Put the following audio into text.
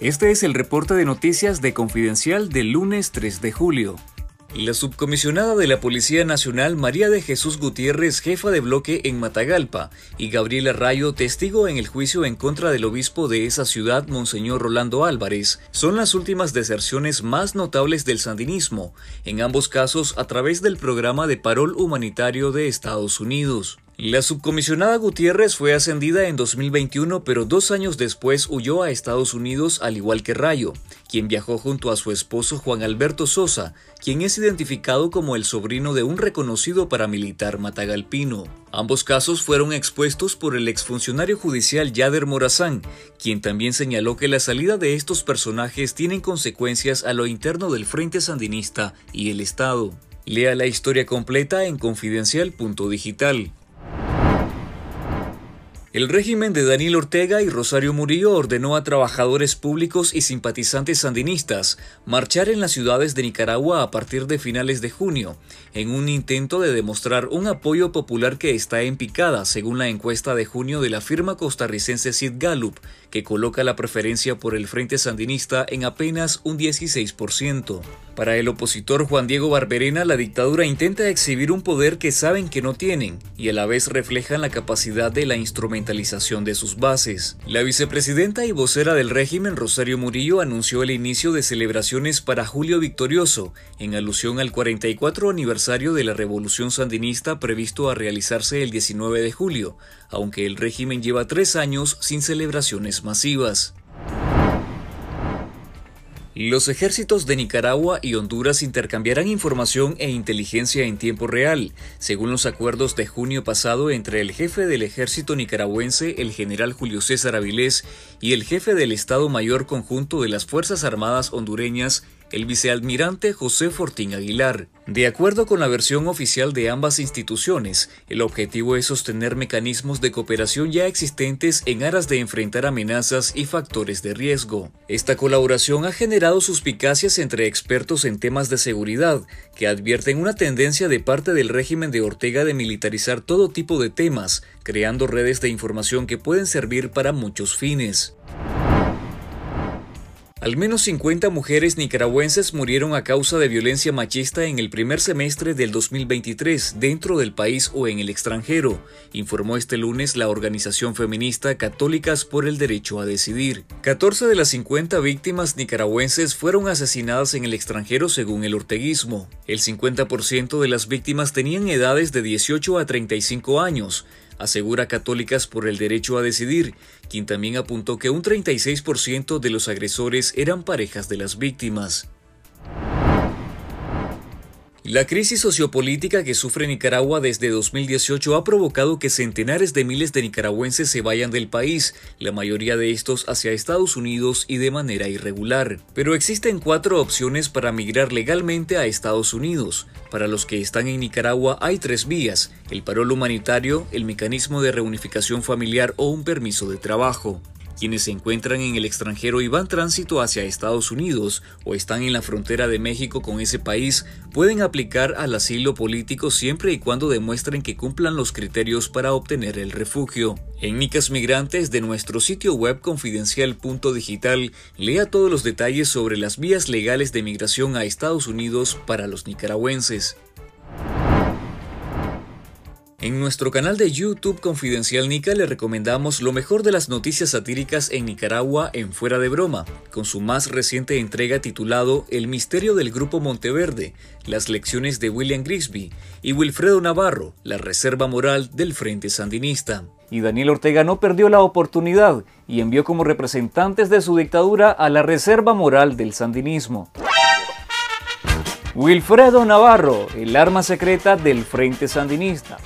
Este es el reporte de noticias de Confidencial del lunes 3 de julio. La subcomisionada de la Policía Nacional María de Jesús Gutiérrez, jefa de bloque en Matagalpa, y Gabriela Rayo, testigo en el juicio en contra del obispo de esa ciudad, Monseñor Rolando Álvarez, son las últimas deserciones más notables del sandinismo, en ambos casos a través del programa de parol humanitario de Estados Unidos. La subcomisionada Gutiérrez fue ascendida en 2021, pero dos años después huyó a Estados Unidos al igual que Rayo, quien viajó junto a su esposo Juan Alberto Sosa, quien es identificado como el sobrino de un reconocido paramilitar matagalpino. Ambos casos fueron expuestos por el exfuncionario judicial Yader Morazán, quien también señaló que la salida de estos personajes tienen consecuencias a lo interno del Frente Sandinista y el Estado. Lea la historia completa en confidencial.digital. El régimen de Daniel Ortega y Rosario Murillo ordenó a trabajadores públicos y simpatizantes sandinistas marchar en las ciudades de Nicaragua a partir de finales de junio, en un intento de demostrar un apoyo popular que está en picada, según la encuesta de junio de la firma costarricense Sid Gallup, que coloca la preferencia por el Frente Sandinista en apenas un 16%. Para el opositor Juan Diego Barberena, la dictadura intenta exhibir un poder que saben que no tienen y a la vez reflejan la capacidad de la de sus bases. La vicepresidenta y vocera del régimen, Rosario Murillo, anunció el inicio de celebraciones para Julio Victorioso, en alusión al 44 aniversario de la Revolución Sandinista previsto a realizarse el 19 de julio, aunque el régimen lleva tres años sin celebraciones masivas. Los ejércitos de Nicaragua y Honduras intercambiarán información e inteligencia en tiempo real, según los acuerdos de junio pasado entre el jefe del ejército nicaragüense, el general Julio César Avilés, y el jefe del Estado Mayor Conjunto de las Fuerzas Armadas hondureñas, el vicealmirante José Fortín Aguilar. De acuerdo con la versión oficial de ambas instituciones, el objetivo es sostener mecanismos de cooperación ya existentes en aras de enfrentar amenazas y factores de riesgo. Esta colaboración ha generado suspicacias entre expertos en temas de seguridad, que advierten una tendencia de parte del régimen de Ortega de militarizar todo tipo de temas, creando redes de información que pueden servir para muchos fines. Al menos 50 mujeres nicaragüenses murieron a causa de violencia machista en el primer semestre del 2023 dentro del país o en el extranjero, informó este lunes la organización feminista Católicas por el Derecho a Decidir. 14 de las 50 víctimas nicaragüenses fueron asesinadas en el extranjero según el orteguismo. El 50% de las víctimas tenían edades de 18 a 35 años, asegura Católicas por el Derecho a Decidir, quien también apuntó que un 36% de los agresores eran parejas de las víctimas. La crisis sociopolítica que sufre Nicaragua desde 2018 ha provocado que centenares de miles de nicaragüenses se vayan del país, la mayoría de estos hacia Estados Unidos y de manera irregular. Pero existen cuatro opciones para migrar legalmente a Estados Unidos. Para los que están en Nicaragua hay tres vías, el parol humanitario, el mecanismo de reunificación familiar o un permiso de trabajo. Quienes se encuentran en el extranjero y van tránsito hacia Estados Unidos o están en la frontera de México con ese país pueden aplicar al asilo político siempre y cuando demuestren que cumplan los criterios para obtener el refugio. En Nicas Migrantes de nuestro sitio web confidencial.digital lea todos los detalles sobre las vías legales de migración a Estados Unidos para los nicaragüenses. En nuestro canal de YouTube Confidencial Nica le recomendamos lo mejor de las noticias satíricas en Nicaragua en Fuera de Broma, con su más reciente entrega titulado El misterio del Grupo Monteverde, las lecciones de William Grisby y Wilfredo Navarro, la reserva moral del Frente Sandinista. Y Daniel Ortega no perdió la oportunidad y envió como representantes de su dictadura a la reserva moral del sandinismo. Wilfredo Navarro, el arma secreta del Frente Sandinista.